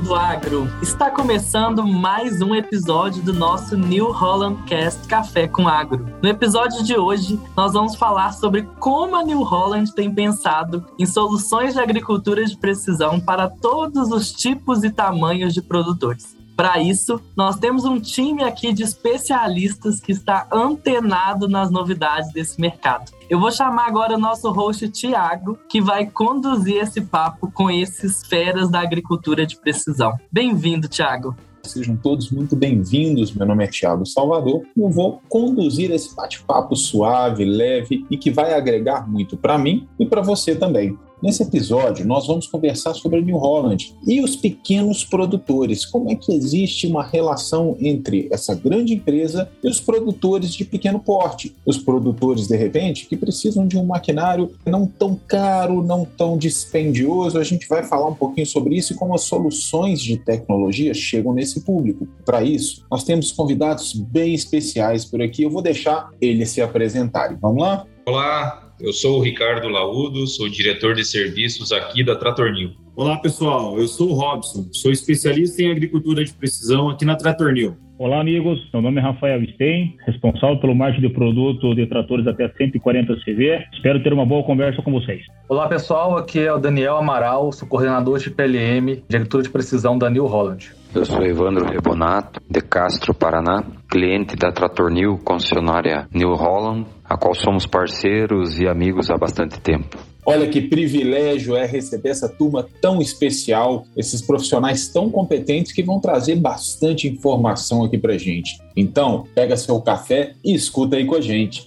do agro! Está começando mais um episódio do nosso New Holland Cast Café com Agro. No episódio de hoje, nós vamos falar sobre como a New Holland tem pensado em soluções de agricultura de precisão para todos os tipos e tamanhos de produtores. Para isso, nós temos um time aqui de especialistas que está antenado nas novidades desse mercado. Eu vou chamar agora o nosso host Tiago, que vai conduzir esse papo com esses feras da agricultura de precisão. Bem-vindo, Tiago. Sejam todos muito bem-vindos. Meu nome é Tiago Salvador e eu vou conduzir esse bate-papo suave, leve e que vai agregar muito para mim e para você também. Nesse episódio, nós vamos conversar sobre a New Holland e os pequenos produtores. Como é que existe uma relação entre essa grande empresa e os produtores de pequeno porte? Os produtores, de repente, que precisam de um maquinário não tão caro, não tão dispendioso. A gente vai falar um pouquinho sobre isso e como as soluções de tecnologia chegam nesse público. Para isso, nós temos convidados bem especiais por aqui. Eu vou deixar eles se apresentarem. Vamos lá? Olá, eu sou o Ricardo Laudo, sou diretor de serviços aqui da Tratornil. Olá, pessoal. Eu sou o Robson, sou especialista em agricultura de precisão aqui na Tratornil. Olá, amigos. Meu nome é Rafael Stein, responsável pelo marketing de produto de tratores até 140 CV. Espero ter uma boa conversa com vocês. Olá, pessoal. Aqui é o Daniel Amaral, sou coordenador de PLM agricultura de precisão da New Holland. Eu sou Evandro Rebonato, de Castro, Paraná, cliente da Trator New, concessionária New Holland, a qual somos parceiros e amigos há bastante tempo. Olha que privilégio é receber essa turma tão especial, esses profissionais tão competentes que vão trazer bastante informação aqui pra gente. Então, pega seu café e escuta aí com a gente.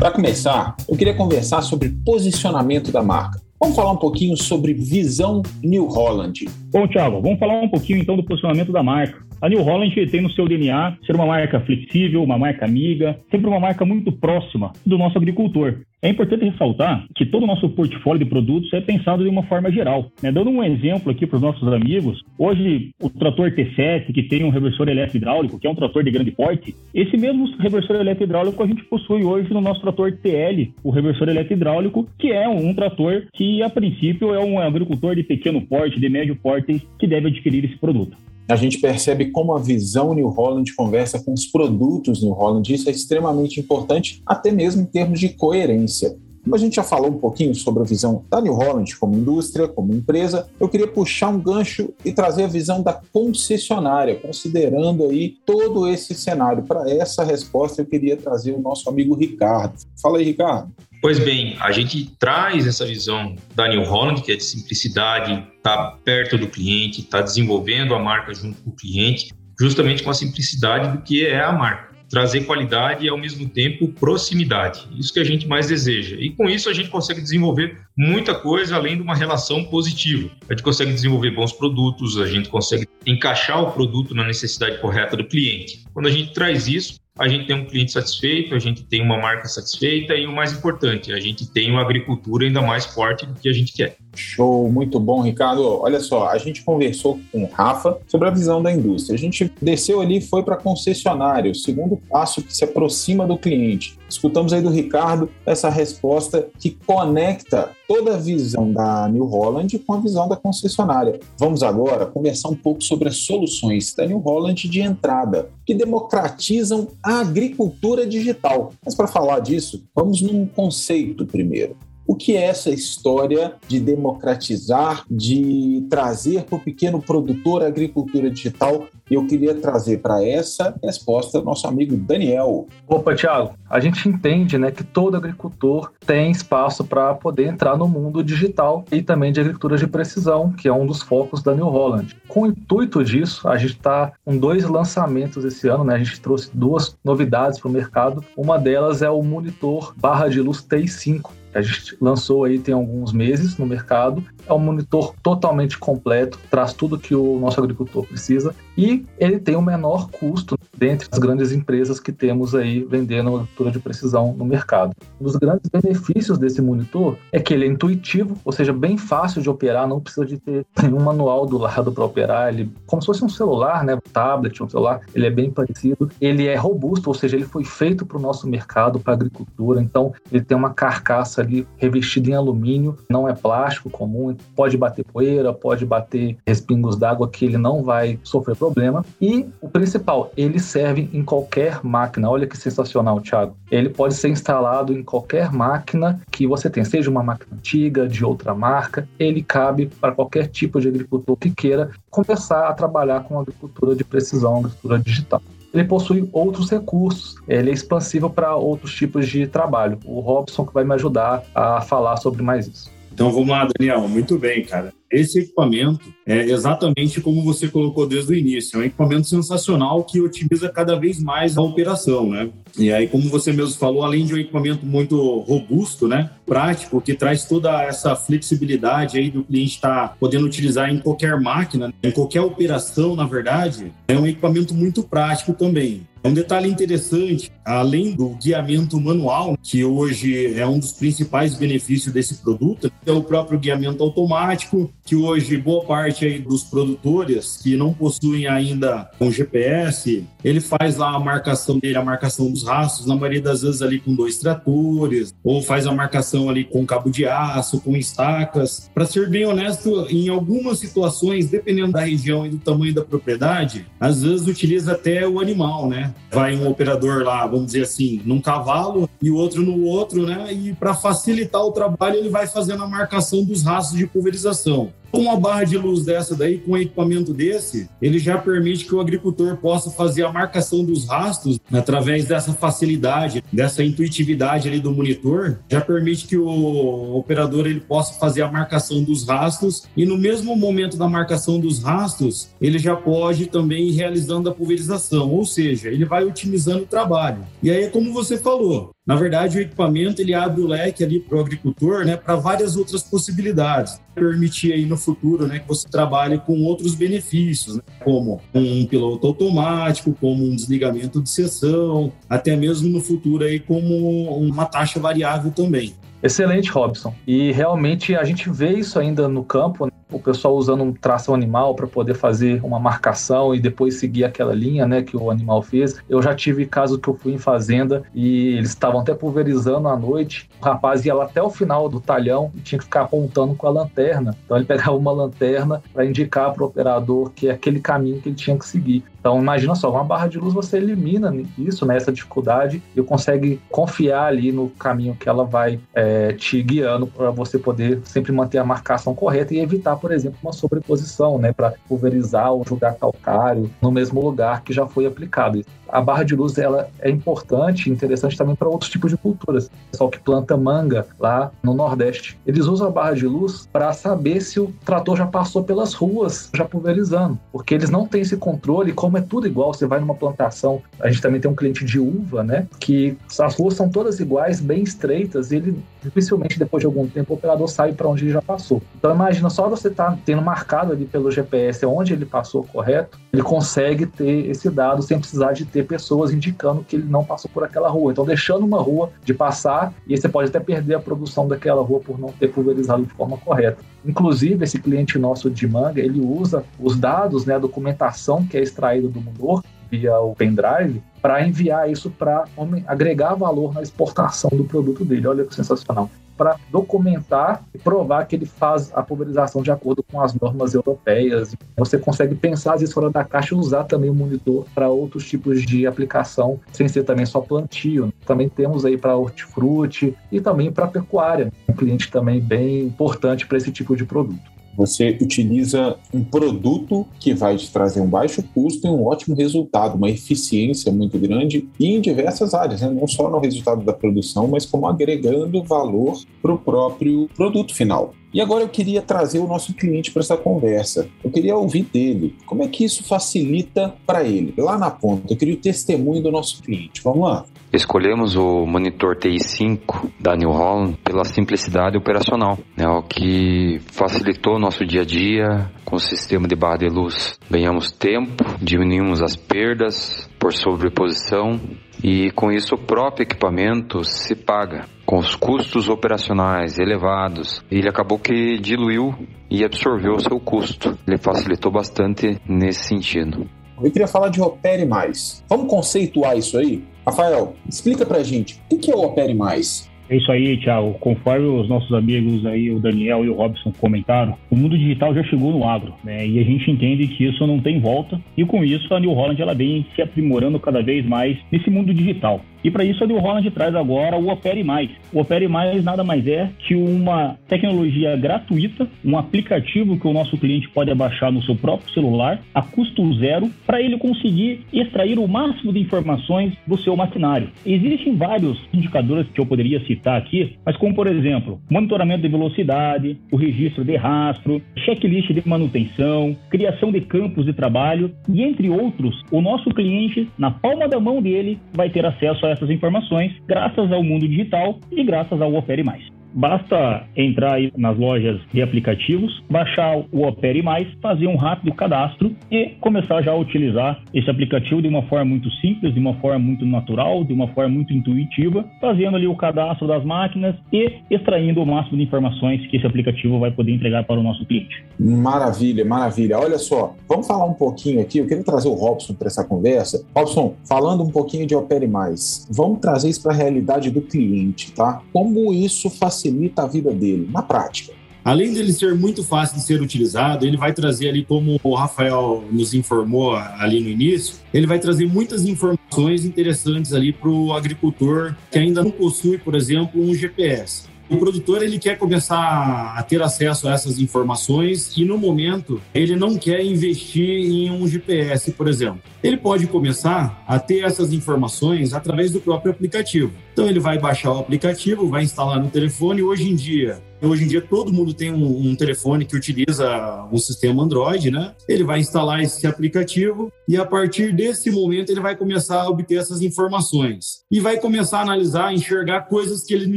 Para começar, eu queria conversar sobre posicionamento da marca. Vamos falar um pouquinho sobre visão New Holland. Bom, Thiago, vamos falar um pouquinho então do posicionamento da marca. A New Holland tem no seu DNA ser uma marca flexível, uma marca amiga, sempre uma marca muito próxima do nosso agricultor. É importante ressaltar que todo o nosso portfólio de produtos é pensado de uma forma geral. Né? Dando um exemplo aqui para os nossos amigos, hoje o trator T7, que tem um reversor elétrico hidráulico, que é um trator de grande porte, esse mesmo reversor elétrico hidráulico a gente possui hoje no nosso trator TL, o reversor elétrico hidráulico, que é um trator que a princípio é um agricultor de pequeno porte, de médio porte, que deve adquirir esse produto a gente percebe como a visão New Holland conversa com os produtos New Holland. Isso é extremamente importante, até mesmo em termos de coerência. Como a gente já falou um pouquinho sobre a visão da New Holland como indústria, como empresa, eu queria puxar um gancho e trazer a visão da concessionária, considerando aí todo esse cenário. Para essa resposta, eu queria trazer o nosso amigo Ricardo. Fala aí, Ricardo. Pois bem, a gente traz essa visão da New Holland, que é de simplicidade, está perto do cliente, está desenvolvendo a marca junto com o cliente, justamente com a simplicidade do que é a marca trazer qualidade e, ao mesmo tempo, proximidade. Isso que a gente mais deseja. E com isso a gente consegue desenvolver muita coisa além de uma relação positiva. A gente consegue desenvolver bons produtos, a gente consegue encaixar o produto na necessidade correta do cliente. Quando a gente traz isso, a gente tem um cliente satisfeito, a gente tem uma marca satisfeita e o mais importante, a gente tem uma agricultura ainda mais forte do que a gente quer. Show, muito bom, Ricardo. Olha só, a gente conversou com o Rafa sobre a visão da indústria. A gente desceu ali e foi para concessionário, o segundo passo que se aproxima do cliente. Escutamos aí do Ricardo essa resposta que conecta toda a visão da New Holland com a visão da concessionária. Vamos agora conversar um pouco sobre as soluções da New Holland de entrada, que democratizam a agricultura digital. Mas para falar disso, vamos num conceito primeiro. O que é essa história de democratizar, de trazer para o pequeno produtor a agricultura digital? Eu queria trazer para essa resposta nosso amigo Daniel. Opa, Tiago, a gente entende né, que todo agricultor tem espaço para poder entrar no mundo digital e também de agricultura de precisão, que é um dos focos da New Holland. Com o intuito disso, a gente está com dois lançamentos esse ano, né? A gente trouxe duas novidades para o mercado. Uma delas é o monitor barra de luz TI5, a gente lançou aí tem alguns meses no mercado. É um monitor totalmente completo, traz tudo que o nosso agricultor precisa. E ele tem o menor custo dentre as grandes empresas que temos aí vendendo agricultura de precisão no mercado. Um dos grandes benefícios desse monitor é que ele é intuitivo, ou seja, bem fácil de operar, não precisa de ter nenhum manual do lado para operar, ele como se fosse um celular, né, um tablet, um celular, ele é bem parecido. Ele é robusto, ou seja, ele foi feito para o nosso mercado, para a agricultura, então ele tem uma carcaça ali revestida em alumínio, não é plástico comum, pode bater poeira, pode bater respingos d'água que ele não vai sofrer problema. E o principal, ele serve em qualquer máquina. Olha que sensacional, Thiago. Ele pode ser instalado em qualquer máquina que você tem, seja uma máquina antiga, de outra marca. Ele cabe para qualquer tipo de agricultor que queira começar a trabalhar com agricultura de precisão, agricultura digital ele possui outros recursos, ele é expansível para outros tipos de trabalho. O Robson que vai me ajudar a falar sobre mais isso. Então vamos lá, Daniel. Muito bem, cara. Esse equipamento é exatamente como você colocou desde o início. É um equipamento sensacional que otimiza cada vez mais a operação, né? E aí, como você mesmo falou, além de um equipamento muito robusto, né? Prático, que traz toda essa flexibilidade aí do cliente estar tá podendo utilizar em qualquer máquina, em qualquer operação, na verdade, é um equipamento muito prático também. Um detalhe interessante, além do guiamento manual, que hoje é um dos principais benefícios desse produto, é o próprio guiamento automático, que hoje boa parte dos produtores que não possuem ainda um GPS, ele faz lá a marcação dele, a marcação dos rastros, na maioria das vezes ali com dois tratores, ou faz a marcação ali com cabo de aço, com estacas. Para ser bem honesto, em algumas situações, dependendo da região e do tamanho da propriedade, às vezes utiliza até o animal, né? Vai um operador lá, vamos dizer assim, num cavalo e o outro no outro, né? E para facilitar o trabalho, ele vai fazendo a marcação dos rastros de pulverização. Com uma barra de luz dessa daí, com um equipamento desse, ele já permite que o agricultor possa fazer a marcação dos rastros através dessa facilidade, dessa intuitividade ali do monitor, já permite que o operador ele possa fazer a marcação dos rastros. E no mesmo momento da marcação dos rastros, ele já pode também ir realizando a pulverização, ou seja, ele vai otimizando o trabalho. E aí, como você falou, na verdade, o equipamento ele abre o leque ali para o agricultor, né, para várias outras possibilidades. Permitir aí no futuro, né, que você trabalhe com outros benefícios, né, como um piloto automático, como um desligamento de sessão, até mesmo no futuro aí como uma taxa variável também. Excelente, Robson. E realmente a gente vê isso ainda no campo, né? O pessoal usando um tração animal para poder fazer uma marcação e depois seguir aquela linha, né, que o animal fez. Eu já tive caso que eu fui em fazenda e eles estavam até pulverizando à noite. O rapaz ia lá até o final do talhão e tinha que ficar apontando com a lanterna. Então ele pegava uma lanterna para indicar para o operador que é aquele caminho que ele tinha que seguir. Então imagina só, uma barra de luz você elimina isso, né, essa dificuldade e consegue confiar ali no caminho que ela vai é, te guiando para você poder sempre manter a marcação correta e evitar por exemplo, uma sobreposição, né, para pulverizar ou jogar calcário no mesmo lugar que já foi aplicado. A barra de luz ela é importante interessante também para outros tipos de culturas. O pessoal que planta manga lá no Nordeste, eles usam a barra de luz para saber se o trator já passou pelas ruas, já pulverizando, porque eles não têm esse controle, como é tudo igual, você vai numa plantação, a gente também tem um cliente de uva, né, que as ruas são todas iguais, bem estreitas, e ele dificilmente depois de algum tempo o operador sabe para onde ele já passou. Então imagina só você tá tendo marcado ali pelo GPS onde ele passou correto, ele consegue ter esse dado sem precisar de ter pessoas indicando que ele não passou por aquela rua. Então deixando uma rua de passar e você pode até perder a produção daquela rua por não ter pulverizado de forma correta. Inclusive esse cliente nosso de manga, ele usa os dados, né, a documentação que é extraída do motor via o pendrive para enviar isso para agregar valor na exportação do produto dele. Olha que sensacional. Para documentar e provar que ele faz a pulverização de acordo com as normas europeias. Você consegue pensar às vezes fora da caixa e usar também o monitor para outros tipos de aplicação, sem ser também só plantio. Também temos aí para hortifruti e também para pecuária, um cliente também bem importante para esse tipo de produto. Você utiliza um produto que vai te trazer um baixo custo e um ótimo resultado, uma eficiência muito grande e em diversas áreas, né? não só no resultado da produção, mas como agregando valor para o próprio produto final. E agora eu queria trazer o nosso cliente para essa conversa. Eu queria ouvir dele. Como é que isso facilita para ele? Lá na ponta, eu queria o testemunho do nosso cliente. Vamos lá. Escolhemos o monitor TI5 da New Holland pela simplicidade operacional, né, o que facilitou nosso dia a dia com o sistema de barra de luz. Ganhamos tempo, diminuímos as perdas por sobreposição e com isso o próprio equipamento se paga. Com os custos operacionais elevados, ele acabou que diluiu e absorveu o seu custo. Ele facilitou bastante nesse sentido. Eu queria falar de Opere Mais. Vamos conceituar isso aí? Rafael, explica pra gente, o que é o Opere Mais? É isso aí, Thiago. Conforme os nossos amigos aí, o Daniel e o Robson comentaram, o mundo digital já chegou no agro, né? E a gente entende que isso não tem volta. E com isso, a New Holland ela vem se aprimorando cada vez mais nesse mundo digital. E para isso a New Holland traz agora o Opere Mais. O Opere Mais nada mais é que uma tecnologia gratuita, um aplicativo que o nosso cliente pode baixar no seu próprio celular a custo zero para ele conseguir extrair o máximo de informações do seu maquinário. Existem vários indicadores que eu poderia citar aqui, mas como por exemplo, monitoramento de velocidade, o registro de rastro, checklist de manutenção, criação de campos de trabalho e entre outros, o nosso cliente na palma da mão dele vai ter acesso a essas informações graças ao mundo digital e graças ao Opere Mais. Basta entrar aí nas lojas de aplicativos, baixar o Opere Mais, fazer um rápido cadastro e começar já a utilizar esse aplicativo de uma forma muito simples, de uma forma muito natural, de uma forma muito intuitiva, fazendo ali o cadastro das máquinas e extraindo o máximo de informações que esse aplicativo vai poder entregar para o nosso cliente. Maravilha, maravilha. Olha só, vamos falar um pouquinho aqui. Eu queria trazer o Robson para essa conversa. Robson, falando um pouquinho de Opere Mais, vamos trazer isso para a realidade do cliente, tá? Como isso faz facilita a vida dele, na prática. Além dele ser muito fácil de ser utilizado, ele vai trazer ali, como o Rafael nos informou ali no início, ele vai trazer muitas informações interessantes ali para o agricultor que ainda não possui, por exemplo, um GPS. O produtor ele quer começar a ter acesso a essas informações e no momento ele não quer investir em um GPS, por exemplo. Ele pode começar a ter essas informações através do próprio aplicativo. Então ele vai baixar o aplicativo, vai instalar no telefone. Hoje em dia Hoje em dia todo mundo tem um, um, telefone que utiliza um sistema Android, né? Ele vai instalar esse aplicativo e a partir desse momento ele vai começar a obter essas informações e vai começar a analisar, enxergar coisas que ele não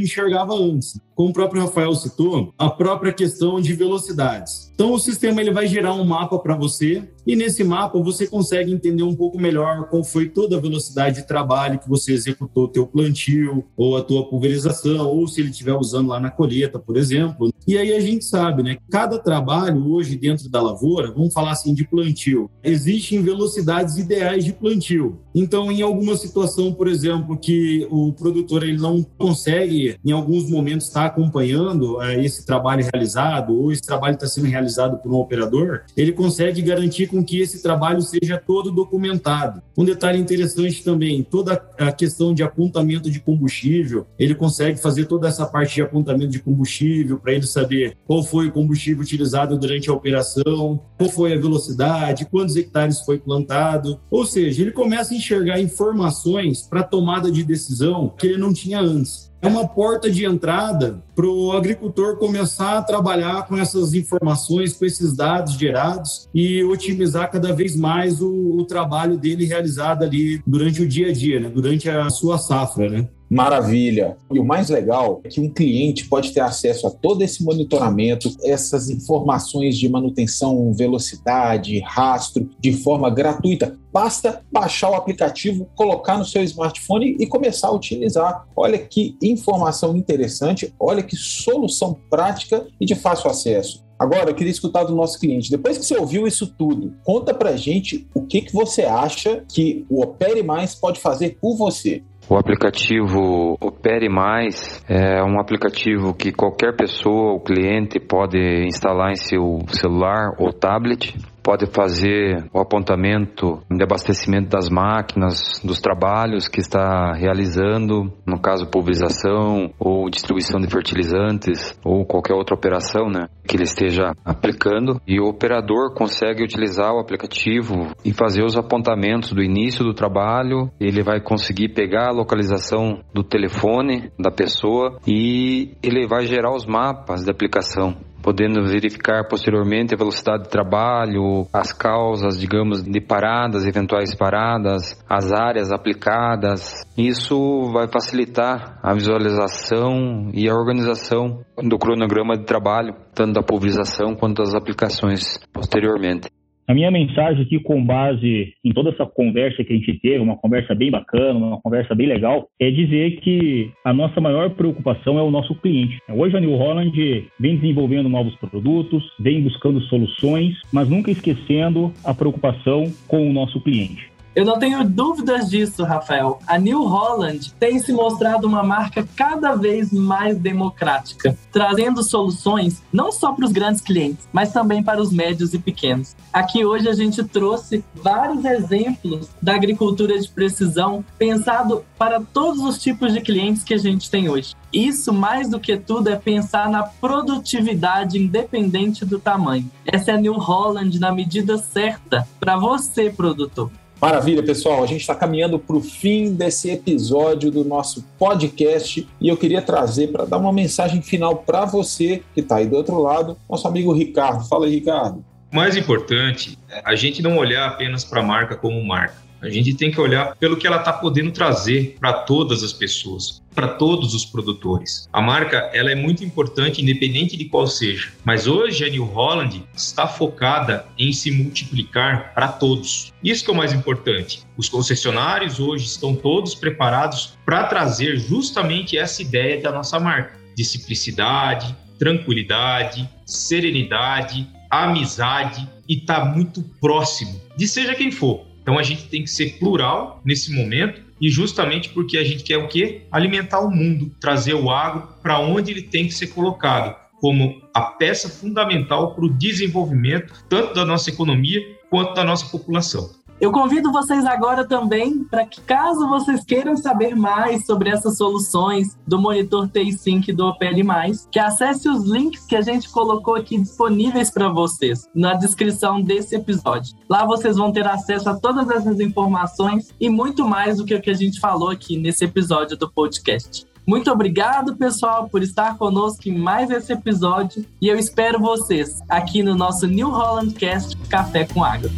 enxergava antes. Como o próprio Rafael citou, a própria questão de velocidades. Então o sistema ele vai gerar um mapa para você e nesse mapa você consegue entender um pouco melhor qual foi toda a velocidade de trabalho que você executou teu plantio ou a tua pulverização ou se ele estiver usando lá na colheita, por exemplo. E aí a gente sabe, né? Cada trabalho hoje dentro da lavoura, vamos falar assim de plantio, existem velocidades ideais de plantio. Então, em alguma situação, por exemplo, que o produtor ele não consegue, em alguns momentos, estar tá acompanhando é, esse trabalho realizado ou esse trabalho está sendo realizado por um operador, ele consegue garantir com que esse trabalho seja todo documentado. Um detalhe interessante também, toda a questão de apontamento de combustível, ele consegue fazer toda essa parte de apontamento de combustível para ele saber qual foi o combustível utilizado durante a operação, qual foi a velocidade, quantos hectares foi plantado. Ou seja, ele começa a enxergar informações para tomada de decisão que ele não tinha antes é uma porta de entrada para o agricultor começar a trabalhar com essas informações, com esses dados gerados e otimizar cada vez mais o, o trabalho dele realizado ali durante o dia a dia, né? durante a sua safra. Né? Maravilha. E o mais legal é que um cliente pode ter acesso a todo esse monitoramento, essas informações de manutenção, velocidade, rastro, de forma gratuita. Basta baixar o aplicativo, colocar no seu smartphone e começar a utilizar. Olha que informação interessante, olha que solução prática e de fácil acesso. Agora, eu queria escutar do nosso cliente. Depois que você ouviu isso tudo, conta pra gente o que, que você acha que o Opere Mais pode fazer por você. O aplicativo Opere Mais é um aplicativo que qualquer pessoa, o cliente, pode instalar em seu celular ou tablet pode fazer o apontamento de abastecimento das máquinas, dos trabalhos que está realizando, no caso pulverização ou distribuição de fertilizantes ou qualquer outra operação, né, que ele esteja aplicando. E o operador consegue utilizar o aplicativo e fazer os apontamentos do início do trabalho, ele vai conseguir pegar a localização do telefone da pessoa e ele vai gerar os mapas de aplicação podendo verificar posteriormente a velocidade de trabalho, as causas, digamos, de paradas, eventuais paradas, as áreas aplicadas. Isso vai facilitar a visualização e a organização do cronograma de trabalho, tanto da pulverização quanto das aplicações posteriormente. A minha mensagem aqui, com base em toda essa conversa que a gente teve, uma conversa bem bacana, uma conversa bem legal, é dizer que a nossa maior preocupação é o nosso cliente. Hoje a New Holland vem desenvolvendo novos produtos, vem buscando soluções, mas nunca esquecendo a preocupação com o nosso cliente. Eu não tenho dúvidas disso, Rafael. A New Holland tem se mostrado uma marca cada vez mais democrática, trazendo soluções não só para os grandes clientes, mas também para os médios e pequenos. Aqui hoje a gente trouxe vários exemplos da agricultura de precisão pensado para todos os tipos de clientes que a gente tem hoje. Isso, mais do que tudo, é pensar na produtividade independente do tamanho. Essa é a New Holland na medida certa para você, produtor. Maravilha, pessoal. A gente está caminhando para o fim desse episódio do nosso podcast e eu queria trazer para dar uma mensagem final para você que está aí do outro lado, nosso amigo Ricardo. Fala aí, Ricardo. O mais importante é a gente não olhar apenas para a marca como marca. A gente tem que olhar pelo que ela está podendo trazer para todas as pessoas, para todos os produtores. A marca ela é muito importante, independente de qual seja. Mas hoje a New Holland está focada em se multiplicar para todos. Isso que é o mais importante. Os concessionários hoje estão todos preparados para trazer justamente essa ideia da nossa marca de simplicidade, tranquilidade, serenidade, amizade e tá muito próximo de seja quem for. Então a gente tem que ser plural nesse momento e justamente porque a gente quer o quê? Alimentar o mundo, trazer o agro para onde ele tem que ser colocado, como a peça fundamental para o desenvolvimento tanto da nossa economia quanto da nossa população. Eu convido vocês agora também para que, caso vocês queiram saber mais sobre essas soluções do monitor TI Sync do OPL+, que acesse os links que a gente colocou aqui disponíveis para vocês na descrição desse episódio. Lá vocês vão ter acesso a todas essas informações e muito mais do que o que a gente falou aqui nesse episódio do podcast. Muito obrigado, pessoal, por estar conosco em mais esse episódio e eu espero vocês aqui no nosso New Holland Cast Café com Água.